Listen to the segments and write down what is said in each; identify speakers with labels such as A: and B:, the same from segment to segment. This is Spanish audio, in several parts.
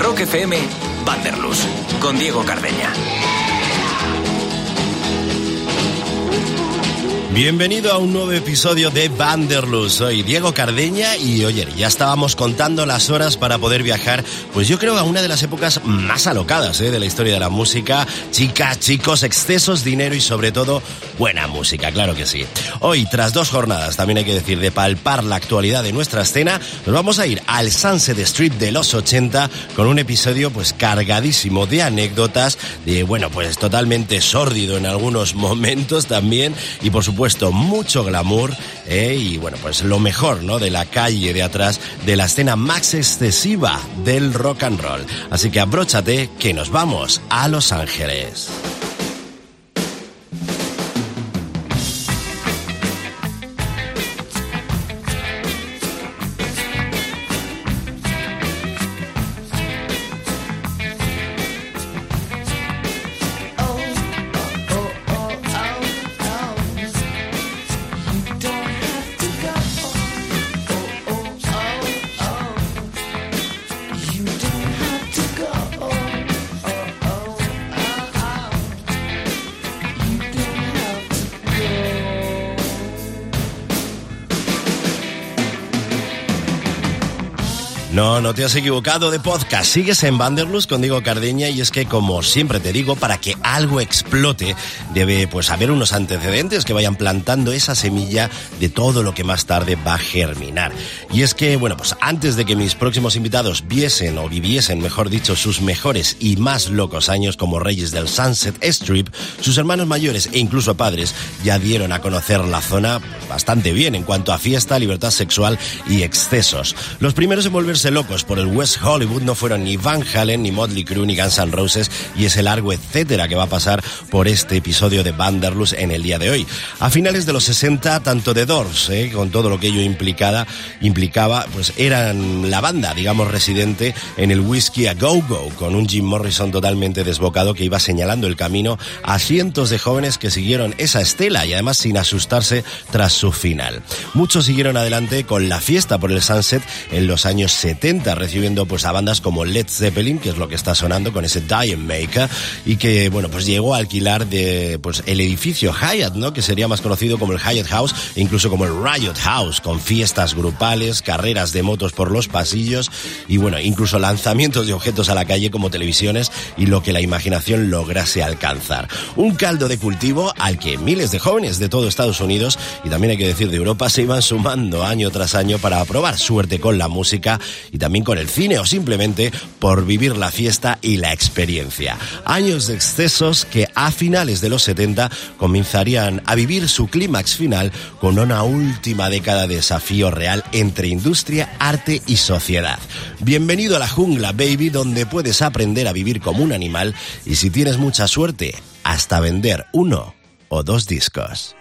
A: Rock FM, Vanderlus, con Diego Cardeña.
B: Bienvenido a un nuevo episodio de Vanderlust. Soy Diego Cardeña y oye, ya estábamos contando las horas para poder viajar, pues yo creo a una de las épocas más alocadas ¿eh? de la historia de la música. Chicas, chicos, excesos, dinero y sobre todo buena música, claro que sí. Hoy, tras dos jornadas, también hay que decir, de palpar la actualidad de nuestra escena, nos vamos a ir al Sunset Street de los 80 con un episodio pues cargadísimo de anécdotas, de bueno, pues totalmente sórdido en algunos momentos también y por supuesto mucho glamour eh, y bueno, pues lo mejor, ¿no? De la calle de atrás, de la escena más excesiva del rock and roll. Así que abróchate que nos vamos a Los Ángeles. No, no te has equivocado de podcast. Sigues en Vanderlust con Diego Cardeña y es que, como siempre te digo, para que algo explote, debe pues haber unos antecedentes que vayan plantando esa semilla de todo lo que más tarde va a germinar. Y es que, bueno, pues antes de que mis próximos invitados viesen o viviesen, mejor dicho, sus mejores y más locos años como reyes del Sunset Strip, sus hermanos mayores e incluso padres ya dieron a conocer la zona bastante bien en cuanto a fiesta, libertad sexual y excesos. Los primeros en volverse locos por el West Hollywood no fueron ni Van Halen, ni Motley Crue, ni Guns N' Roses y ese largo etcétera que va a pasar por este episodio de Vanderlust en el día de hoy. A finales de los 60, tanto The Doors, eh, con todo lo que ello implicada, implicaba, pues eran la banda, digamos, residente en el Whiskey a Go Go, con un Jim Morrison totalmente desbocado que iba señalando el camino a cientos de jóvenes que siguieron esa estela y además sin asustarse tras su final. Muchos siguieron adelante con la fiesta por el Sunset en los años 70 recibiendo pues a bandas como Led Zeppelin, que es lo que está sonando con ese Diamond Maker, y que, bueno, pues llegó a alquilar de, pues el edificio Hyatt, ¿no? Que sería más conocido como el Hyatt House, e incluso como el Riot House, con fiestas grupales, carreras de motos por los pasillos, y bueno, incluso lanzamientos de objetos a la calle como televisiones y lo que la imaginación lograse alcanzar. Un caldo de cultivo al que miles de jóvenes de todo Estados Unidos, y también hay que decir de Europa, se iban sumando año tras año para probar suerte con la música y también con el cine o simplemente por vivir la fiesta y la experiencia. Años de excesos que a finales de los 70 comenzarían a vivir su clímax final con una última década de desafío real entre industria, arte y sociedad. Bienvenido a la jungla, baby, donde puedes aprender a vivir como un animal y si tienes mucha suerte, hasta vender uno o dos discos.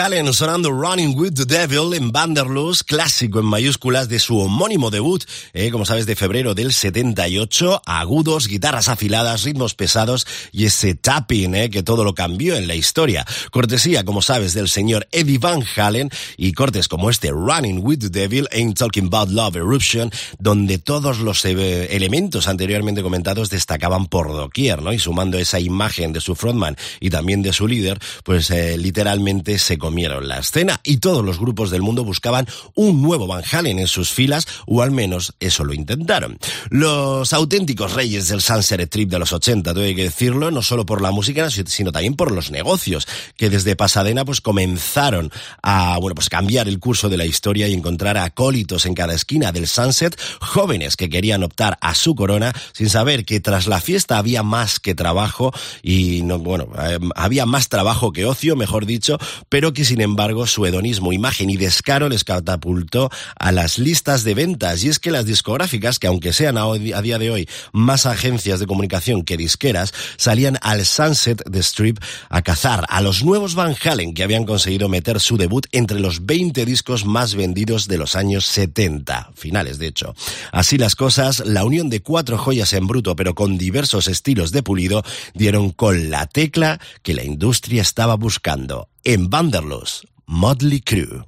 B: Halen sonando Running with the Devil en Vanderlust, clásico en mayúsculas de su homónimo debut, eh, como sabes, de febrero del 78, agudos, guitarras afiladas, ritmos pesados y ese tapping eh, que todo lo cambió en la historia. Cortesía, como sabes, del señor Eddie Van Halen y cortes como este Running with the Devil Ain't Talking About Love Eruption, donde todos los eh, elementos anteriormente comentados destacaban por doquier, ¿no? Y sumando esa imagen de su frontman y también de su líder, pues eh, literalmente se comieron la escena y todos los grupos del mundo buscaban un nuevo Van Halen en sus filas, o al menos eso lo intentaron. Los auténticos reyes del Sunset Trip de los 80, tengo que decirlo, no solo por la música, sino también por los negocios, que desde Pasadena pues comenzaron a, bueno, pues cambiar el curso de la historia y encontrar acólitos en cada esquina del Sunset, jóvenes que querían optar a su corona sin saber que tras la fiesta había más que trabajo y no, bueno, eh, había más trabajo que ocio, mejor dicho, pero que sin embargo su hedonismo, imagen y descaro les catapultó a las listas de ventas. Y es que las discográficas, que aunque sean a, día de hoy más agencias de comunicación que disqueras, salían al Sunset de Strip a cazar a los nuevos Van Halen que habían conseguido meter su debut entre los 20 discos más vendidos de los años 70, finales de hecho. Así las cosas, la unión de cuatro joyas en bruto pero con diversos estilos de pulido dieron con la tecla que la industria estaba buscando en Vanderlos, Motley Crue.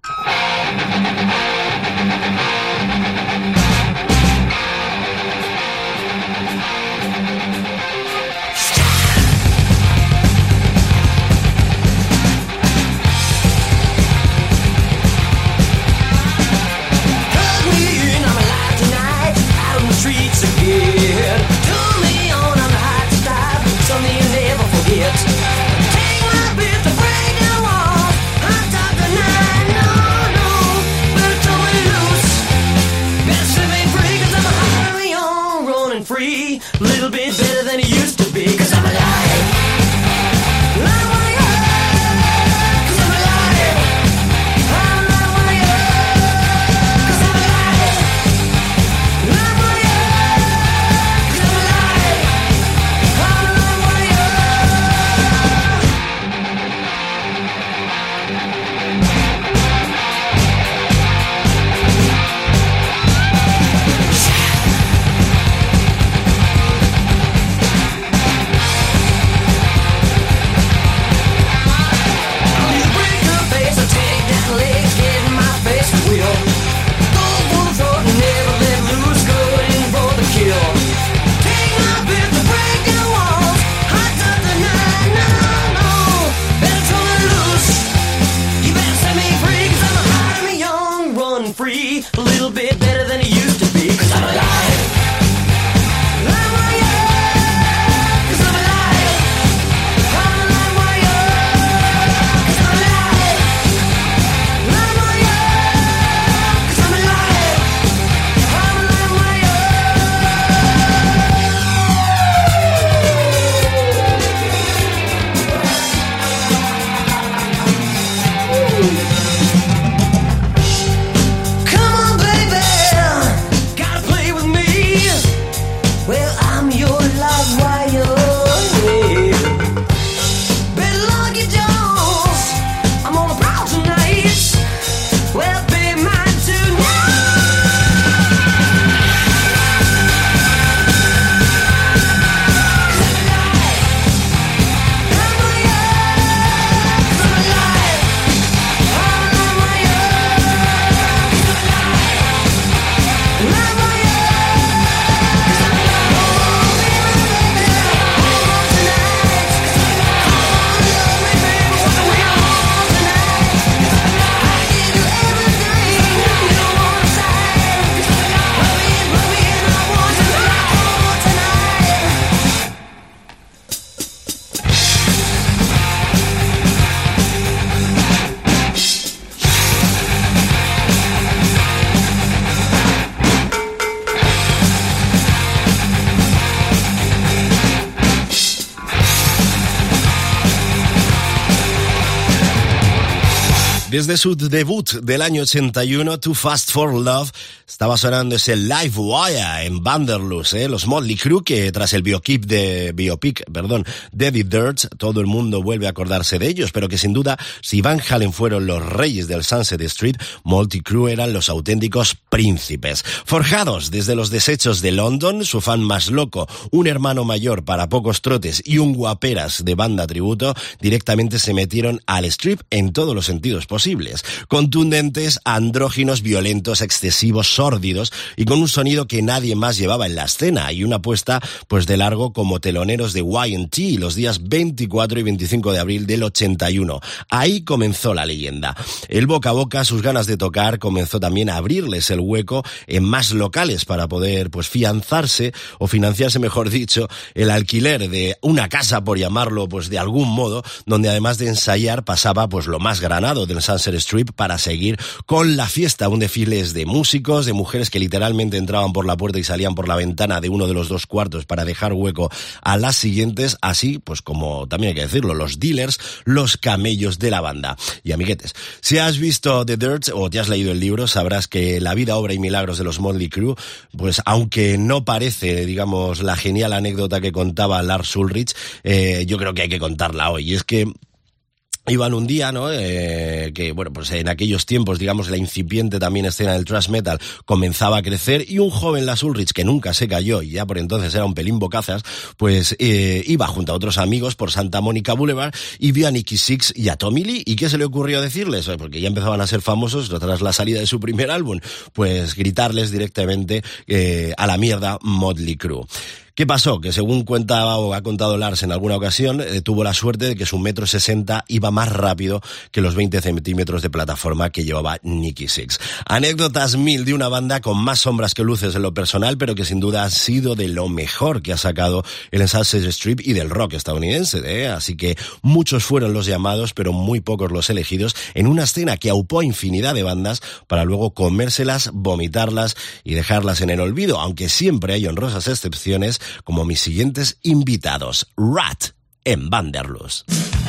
B: Desde su debut del año 81, Too Fast for Love, estaba sonando ese Live Wire en Vanderlust, ¿eh? los Motley Crue, que tras el biopic de, biopic, perdón, David Dirt, todo el mundo vuelve a acordarse de ellos, pero que sin duda, si Van Halen fueron los reyes del Sunset Street, Motley Crue eran los auténticos príncipes. Forjados desde los desechos de London, su fan más loco, un hermano mayor para pocos trotes y un guaperas de banda tributo, directamente se metieron al strip en todos los sentidos posibles contundentes, andróginos, violentos, excesivos, sórdidos y con un sonido que nadie más llevaba en la escena y una puesta pues de largo como teloneros de Y&T los días 24 y 25 de abril del 81. Ahí comenzó la leyenda. El boca a boca, sus ganas de tocar comenzó también a abrirles el hueco en más locales para poder pues fianzarse o financiarse mejor dicho el alquiler de una casa por llamarlo pues de algún modo donde además de ensayar pasaba pues lo más granado del Sunset Strip para seguir con la fiesta, un desfile de músicos, de mujeres que literalmente entraban por la puerta y salían por la ventana de uno de los dos cuartos para dejar hueco a las siguientes, así pues como también hay que decirlo, los dealers, los camellos de la banda. Y amiguetes, si has visto The Dirt o te has leído el libro, sabrás que la vida, obra y milagros de los Motley Crue, pues aunque no parece, digamos, la genial anécdota que contaba Lars Ulrich, eh, yo creo que hay que contarla hoy. Y es que Iban un día, ¿no? Eh, que, bueno, pues en aquellos tiempos, digamos, la incipiente también escena del thrash metal comenzaba a crecer y un joven Las Ulrich que nunca se cayó y ya por entonces era un pelín bocazas, pues eh, iba junto a otros amigos por Santa Mónica Boulevard y vio a Nicky Six y a Tommy Lee. ¿Y qué se le ocurrió decirles? Porque ya empezaban a ser famosos tras la salida de su primer álbum. Pues gritarles directamente eh, a la mierda Motley Crue. ¿Qué pasó? Que según cuenta o ha contado Lars en alguna ocasión, eh, tuvo la suerte de que su metro sesenta iba más rápido que los 20 centímetros de plataforma que llevaba Nicky Six. Anécdotas mil de una banda con más sombras que luces en lo personal, pero que sin duda ha sido de lo mejor que ha sacado el Sunset Strip y del rock estadounidense. ¿eh? Así que muchos fueron los llamados, pero muy pocos los elegidos en una escena que aupó infinidad de bandas para luego comérselas, vomitarlas y dejarlas en el olvido, aunque siempre hay honrosas excepciones como mis siguientes invitados, Rat en Vanderlust.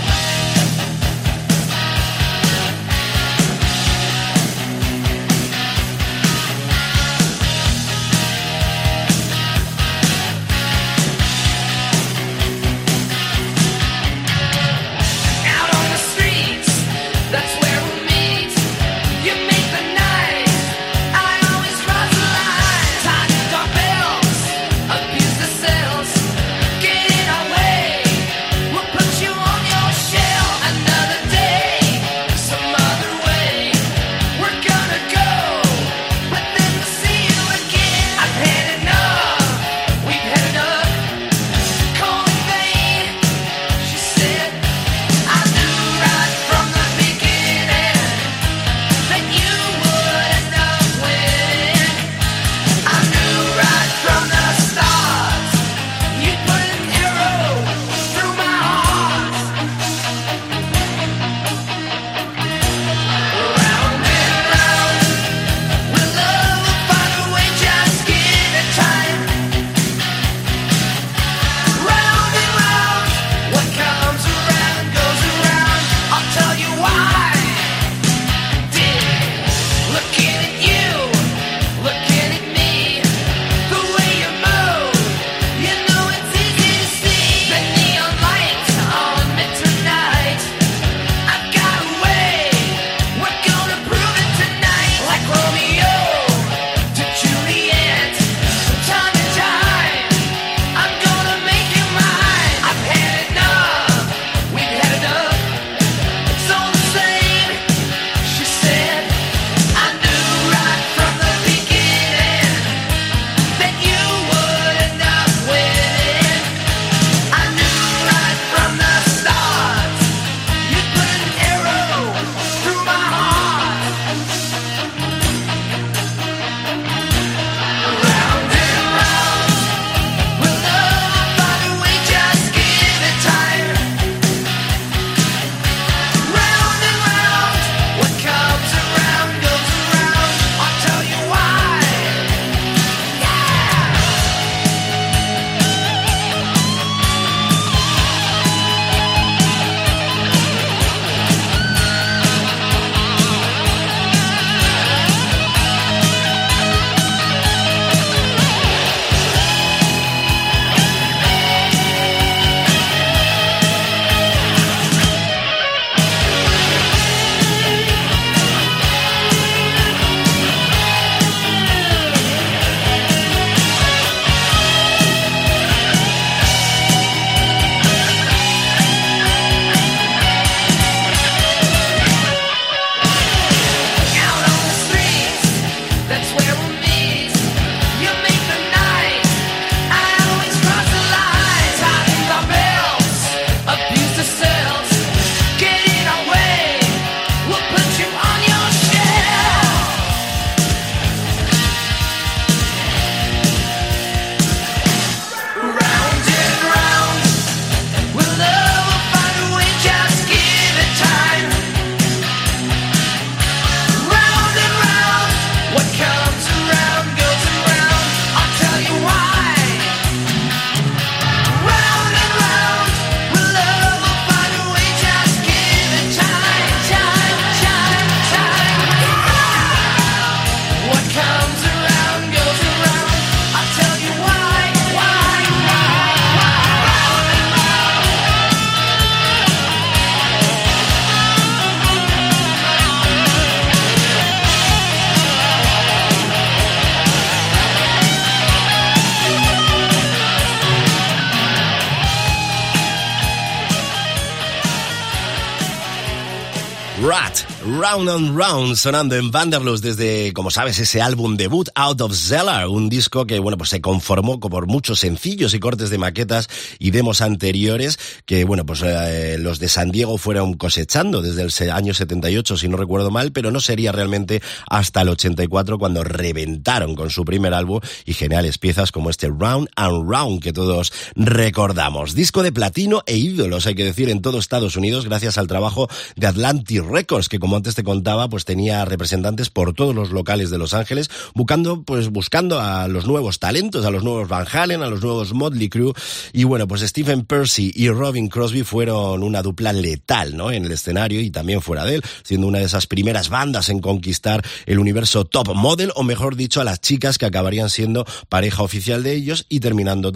B: Round and Round, sonando en Vanderlust desde, como sabes, ese álbum debut, Out of Cellar, un disco que, bueno, pues se conformó por muchos sencillos y cortes de maquetas y demos anteriores que, bueno, pues eh, los de San Diego fueron cosechando desde el año 78, si no recuerdo mal, pero no sería realmente hasta el 84 cuando reventaron con su primer álbum y geniales piezas como este Round and Round que todos recordamos. Disco de platino e ídolos, hay que decir, en todo Estados Unidos, gracias al trabajo de Atlantic Records, que como antes te contaba, pues tenía representantes por todos los locales de Los Ángeles, buscando, pues buscando a los nuevos talentos, a los nuevos Van Halen, a los nuevos Motley Crue, y bueno, pues Stephen Percy y Robin Crosby fueron una dupla letal, ¿no? En el escenario y también fuera de él, siendo una de esas primeras bandas en conquistar el universo top model, o mejor dicho, a las chicas que acabarían siendo pareja oficial de ellos y terminando,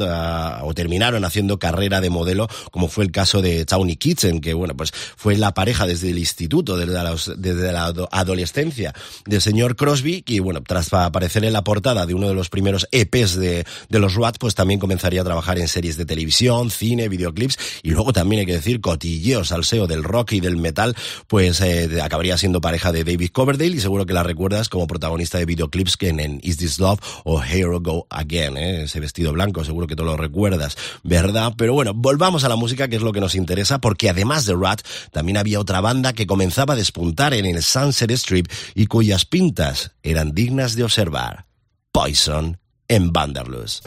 B: o terminaron haciendo carrera de modelo, como fue el caso de Tawny Kitchen, que bueno, pues fue la pareja desde el instituto, desde desde la adolescencia del señor Crosby, y bueno, tras aparecer en la portada de uno de los primeros EPs de, de los Rat, pues también comenzaría a trabajar en series de televisión, cine, videoclips, y luego también hay que decir cotilleo, salseo del rock y del metal, pues eh, acabaría siendo pareja de David Coverdale, y seguro que la recuerdas como protagonista de videoclips que en, Is This Love o Hero Go Again, ¿eh? ese vestido blanco, seguro que tú lo recuerdas, ¿verdad? Pero bueno, volvamos a la música, que es lo que nos interesa, porque además de Rat, también había otra banda que comenzaba a despuntar en el Sunset Strip y cuyas pintas eran dignas de observar. Poison en Vanderlust.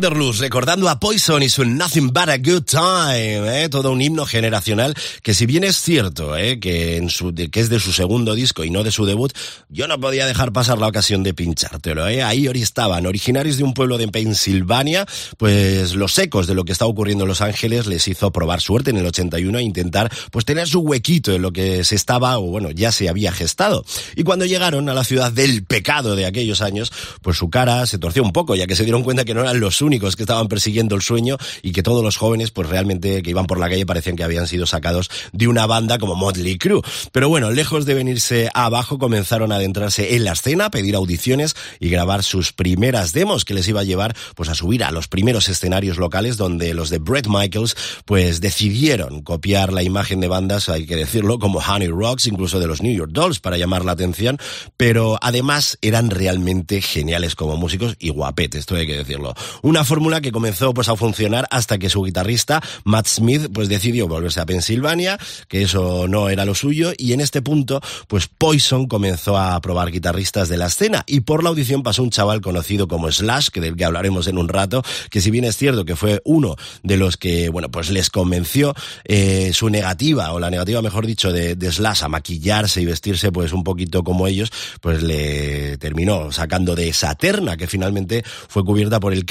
B: Vanderlust, recordando a Poison y su Nothing But a Good Time, ¿eh? todo un himno generacional que si bien es cierto ¿eh? que, en su, que es de su segundo disco y no de su debut, yo no podía dejar pasar la ocasión de pinchártelo. ¿eh? Ahí estaban, originarios de un pueblo de Pensilvania, pues los ecos de lo que está ocurriendo en Los Ángeles les hizo probar suerte en el 81 e intentar pues tener su huequito en lo que se estaba, o bueno, ya se había gestado. Y cuando llegaron a la ciudad del pecado de aquellos años, pues su cara se torció un poco, ya que se dieron cuenta que no eran los únicos que estaban persiguiendo el sueño y que todos los jóvenes, pues realmente que iban por la calle parecían que habían sido sacados de una banda como Motley Crue. Pero bueno, lejos de venirse abajo, comenzaron a adentrarse en la escena, pedir audiciones y grabar sus primeras demos que les iba a llevar pues a subir a los primeros escenarios locales donde los de Brett Michaels pues decidieron copiar la imagen de bandas, hay que decirlo, como Honey Rocks, incluso de los New York Dolls para llamar la atención, pero además eran realmente geniales como músicos y guapetes, esto hay que decirlo. Una fórmula que comenzó pues a funcionar hasta que su guitarrista Matt Smith pues decidió volverse a Pensilvania, que eso no era lo suyo y en este punto pues Poison comenzó a probar guitarristas de la escena. Y por la audición pasó un chaval conocido como Slash, que del que hablaremos en un rato, que si bien es cierto que fue uno de los que bueno pues les convenció eh, su negativa o la negativa mejor dicho de, Slash a maquillarse y vestirse pues un poquito como ellos, pues le terminó sacando de esa terna que finalmente fue cubierta por el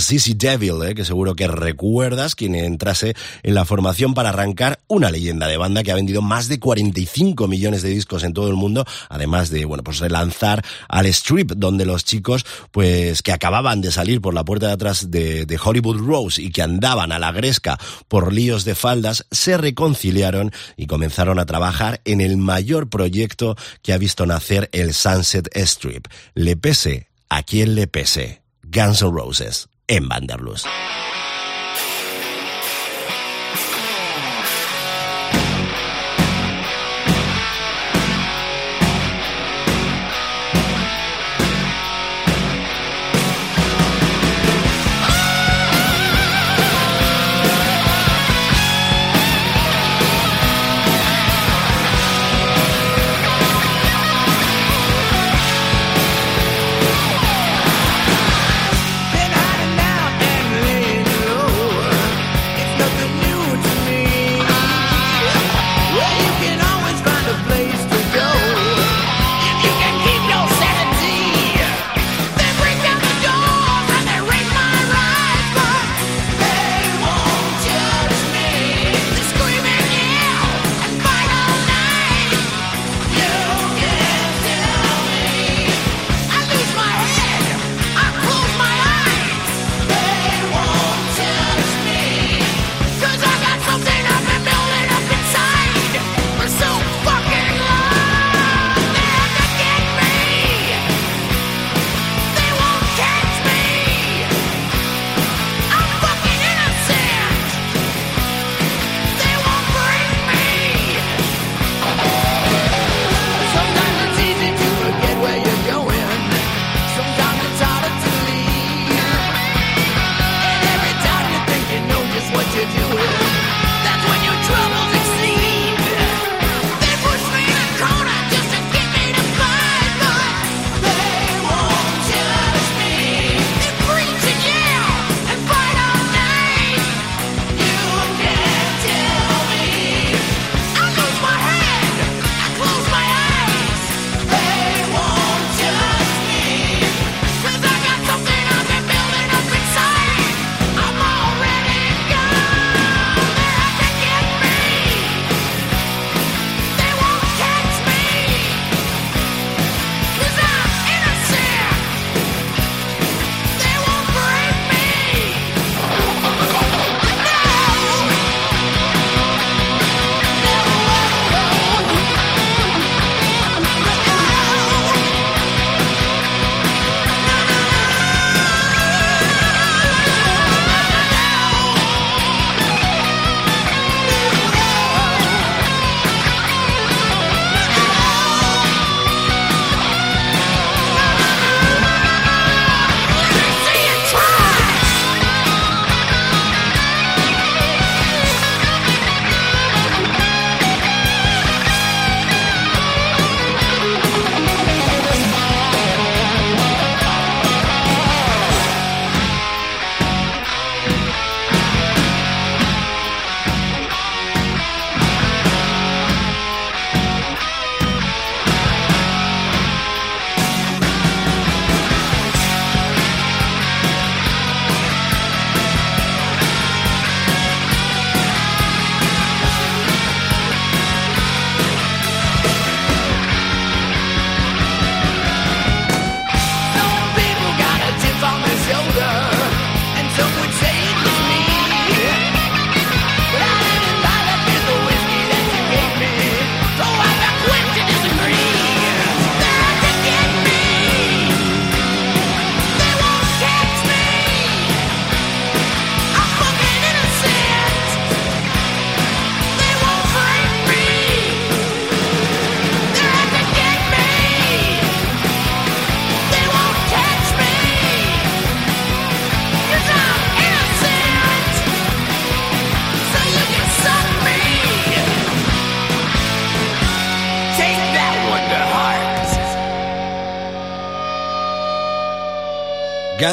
B: Sissy Devil, ¿eh? que seguro que recuerdas, quien entrase en la formación para arrancar una leyenda de banda que ha vendido más de 45 millones de discos en todo el mundo, además de, bueno, pues relanzar al Strip, donde los chicos, pues que acababan de salir por la puerta de atrás de, de Hollywood Rose y que andaban a la gresca por líos de faldas, se reconciliaron y comenzaron a trabajar en el mayor proyecto que ha visto nacer el Sunset Strip. Le pese a quien le pese. Guns N' Roses en Vanderlust.
C: Been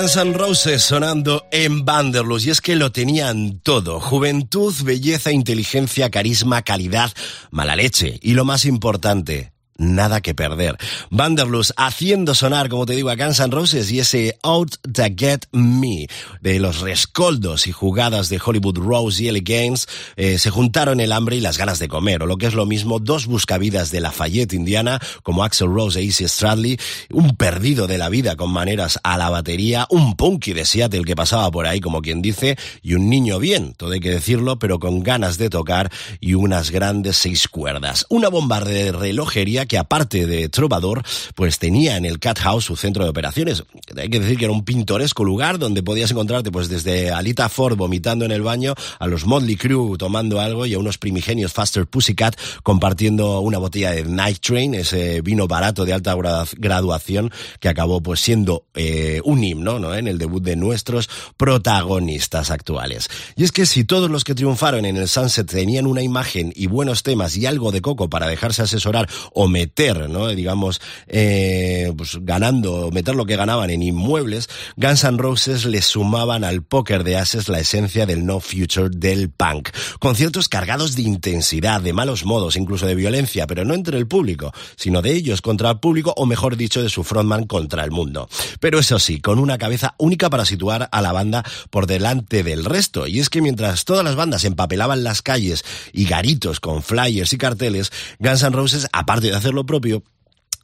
B: Guns N' sonando en Vanderlust y es que lo tenían todo, juventud, belleza, inteligencia, carisma, calidad, mala leche y lo más importante, nada que perder. Vanderlust haciendo sonar, como te digo, a Guns N' Roses y ese Out to Get Me de los rescoldos y jugadas de Hollywood Rose y Ellie Gaines eh, se juntaron el hambre y las ganas de comer, o lo que es lo mismo, dos buscavidas de Lafayette, Indiana, como Axel Rose e Izzy Stradley, un perdido de la vida con maneras a la batería, un punky de Seattle que pasaba por ahí, como quien dice, y un niño bien, todo hay que decirlo, pero con ganas de tocar y unas grandes seis cuerdas. Una bomba de relojería que aparte de trovador, pues tenía en el Cat House su centro de operaciones. Hay que decir que era un pintoresco lugar donde podías encontrarte pues desde Alita Ford vomitando en el baño, a los Motley Crue tomando algo y a unos primigenios Faster Pussycat compartiendo una botella de Night Train, ese vino barato de alta graduación que acabó pues siendo eh, un himno ¿no? en el debut de nuestros protagonistas actuales. Y es que si todos los que triunfaron en el Sunset tenían una imagen y buenos temas y algo de coco para dejarse asesorar o meter, ¿no? digamos, eh, pues ganando, meter lo que ganaban en inmuebles, Guns N' Roses le sumaban al póker de ases la esencia del no future del punk. Conciertos cargados de intensidad, de malos modos, incluso de violencia, pero no entre el público, sino de ellos contra el público, o mejor dicho, de su frontman contra el mundo. Pero eso sí, con una cabeza única para situar a la banda por delante del resto. Y es que mientras todas las bandas empapelaban las calles y garitos con flyers y carteles, Guns N' Roses, aparte de hacer lo propio,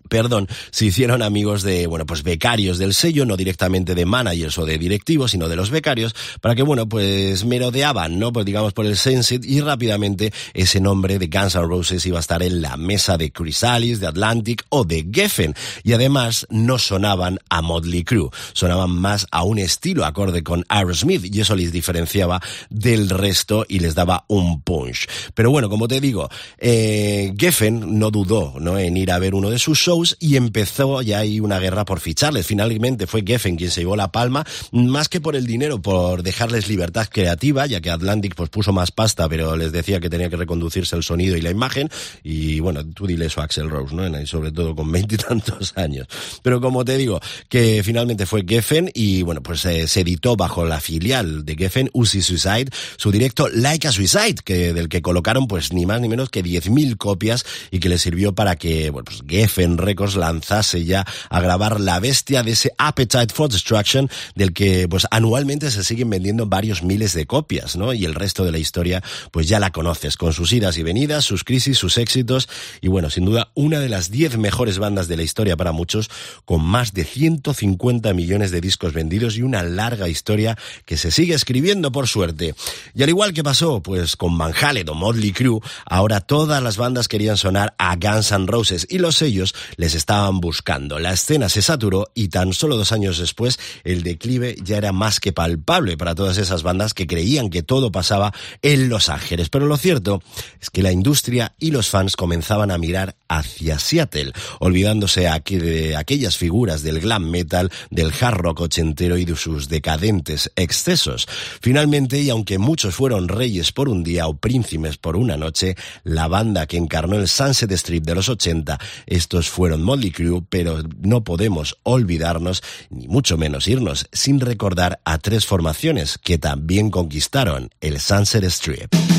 B: perdón, se hicieron amigos de, bueno, pues becarios del sello, no directamente de managers o de directivos, sino de los becarios, para que, bueno, pues merodeaban, ¿no? Pues digamos por el Sensit y rápidamente ese nombre de Guns N' Roses iba a estar en la mesa de Chrysalis, de Atlantic o de Geffen. Y además no sonaban a Motley Crue, sonaban más a un estilo acorde con Aerosmith y eso les diferenciaba del resto y les daba un punch. Pero bueno, como te digo, eh, Geffen no dudó, ¿no? En ir a ver uno de sus shows y empezó ya ahí una guerra por ficharles. Finalmente fue Geffen quien se llevó la palma, más que por el dinero, por dejarles libertad creativa, ya que Atlantic pues puso más pasta, pero les decía que tenía que reconducirse el sonido y la imagen. Y bueno, tú dile eso a Axel Rose, ¿no? Y sobre todo con veintitantos años. Pero como te digo, que finalmente fue Geffen y bueno, pues eh, se editó bajo la filial de Geffen, Uzi Suicide, su directo Like a Suicide, que, del que colocaron pues ni más ni menos que 10.000 copias y que le sirvió para que, bueno, pues Geffen Records lanzase ya a grabar La Bestia de ese Appetite for Destruction del que pues anualmente se siguen vendiendo varios miles de copias, ¿no? Y el resto de la historia pues ya la conoces con sus idas y venidas, sus crisis, sus éxitos y bueno, sin duda una de las 10 mejores bandas de la historia para muchos con más de 150 millones de discos vendidos y una larga historia que se sigue escribiendo por suerte. Y al igual que pasó pues con Van Halen o Motley Crue, ahora todas las bandas querían sonar a Guns N' Roses y los sellos les estaban buscando. La escena se saturó y tan solo dos años después el declive ya era más que palpable para todas esas bandas que creían que todo pasaba en Los Ángeles. Pero lo cierto es que la industria y los fans comenzaban a mirar hacia Seattle, olvidándose aquí de aquellas figuras del glam metal, del hard rock ochentero y de sus decadentes excesos. Finalmente, y aunque muchos fueron reyes por un día o príncipes por una noche, la banda que encarnó el Sunset Strip de los 80, estos fueron Molly Crew, pero no podemos olvidarnos, ni mucho menos irnos, sin recordar a tres formaciones que también conquistaron el Sunset Strip.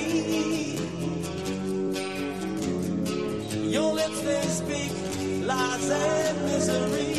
A: speak lies and misery.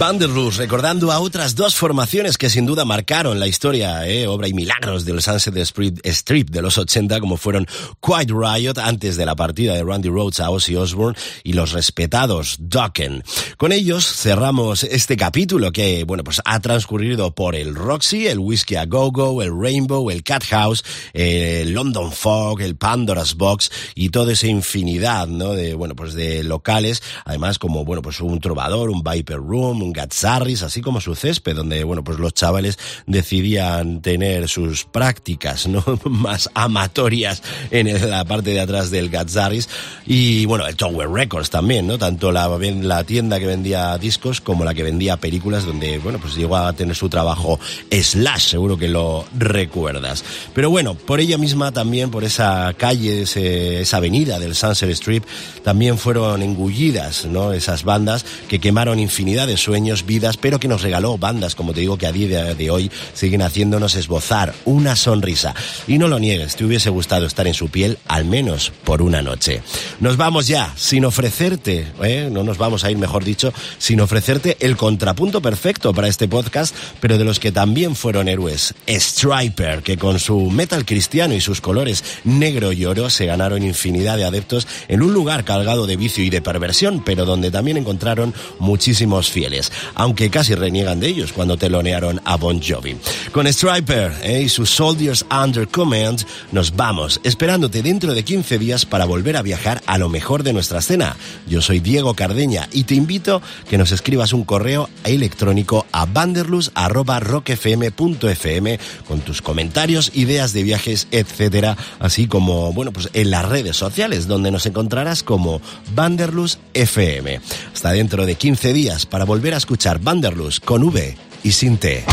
B: Wanderlust, recordando a otras dos formaciones que sin duda marcaron la historia, eh, obra y milagros del Sunset Strip de los 80, como fueron Quiet Riot antes de la partida de Randy Rhodes a Ozzy Osbourne y los respetados Dokken. Con ellos cerramos este capítulo que, bueno, pues ha transcurrido por el Roxy, el Whiskey a Go Go, el Rainbow, el Cat House, el London Fog, el Pandora's Box y toda esa infinidad, ¿no? De, bueno, pues de locales, además como, bueno, pues un trovador, un Viper Room, Así como su césped, donde, bueno, pues los chavales decidían tener sus prácticas, ¿no? Más amatorias en la parte de atrás del Gatzarris. Y, bueno, el Tower Records también, ¿no? Tanto la, la tienda que vendía discos como la que vendía películas, donde, bueno, pues llegó a tener su trabajo Slash, seguro que lo recuerdas. Pero bueno, por ella misma también, por esa calle, esa avenida del Sunset Strip, también fueron engullidas, ¿no? Esas bandas que quemaron infinidad de sueños
D: sueños, vidas, pero que nos regaló bandas, como te digo, que a día de hoy siguen haciéndonos esbozar una sonrisa. Y no lo niegues, te hubiese gustado estar en su piel al menos por una noche. Nos vamos ya, sin ofrecerte, ¿eh? no nos vamos a ir, mejor dicho, sin ofrecerte el contrapunto perfecto para este podcast, pero de los que también fueron héroes. Striper, que con su metal cristiano y sus colores negro y oro se ganaron infinidad de adeptos en un lugar cargado de vicio y de perversión, pero donde también encontraron muchísimos fieles, aunque casi reniegan de ellos cuando telonearon a Bon Jovi. Con Striper ¿eh? y sus Soldiers Under Command nos vamos, esperándote dentro de 15 días para volver a viajar a lo mejor de nuestra escena. Yo soy Diego Cardeña y te invito que nos escribas un correo electrónico a vanderlus@rockfm.fm con tus comentarios, ideas de viajes, etcétera, así como bueno, pues en las redes sociales donde nos encontrarás como Vanderlus FM. Hasta dentro de 15 días para volver a escuchar Vanderlus con V y sin T.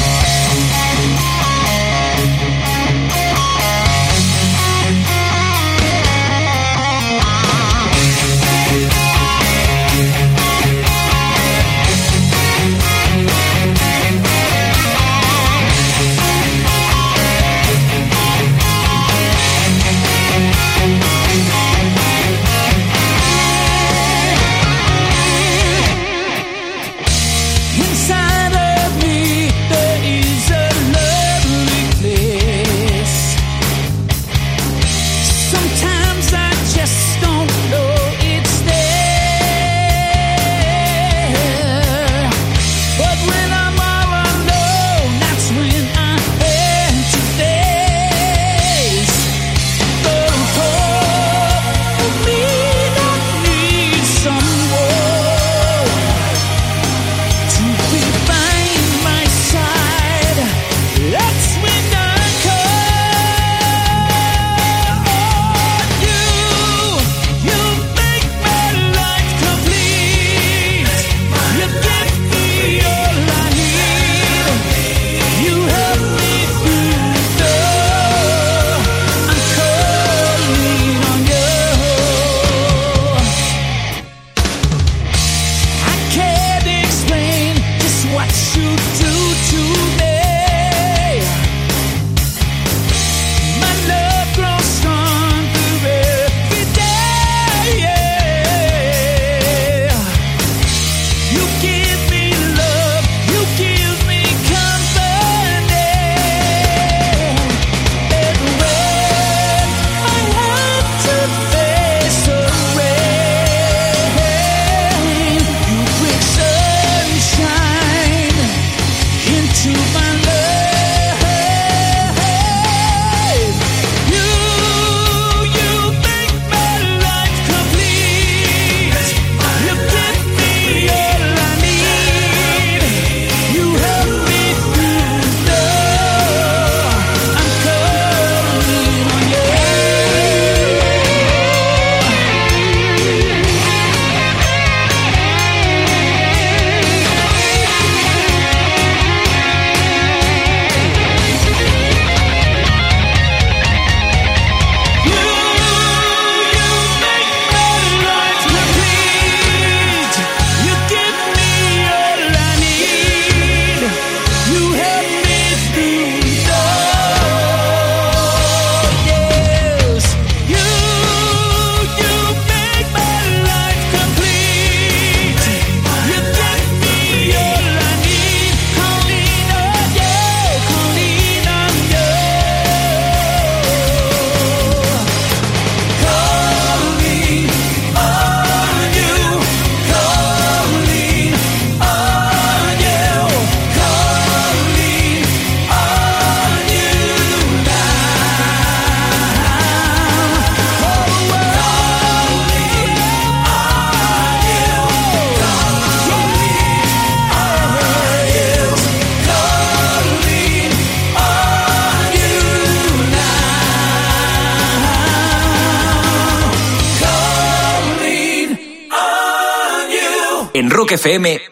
E: FM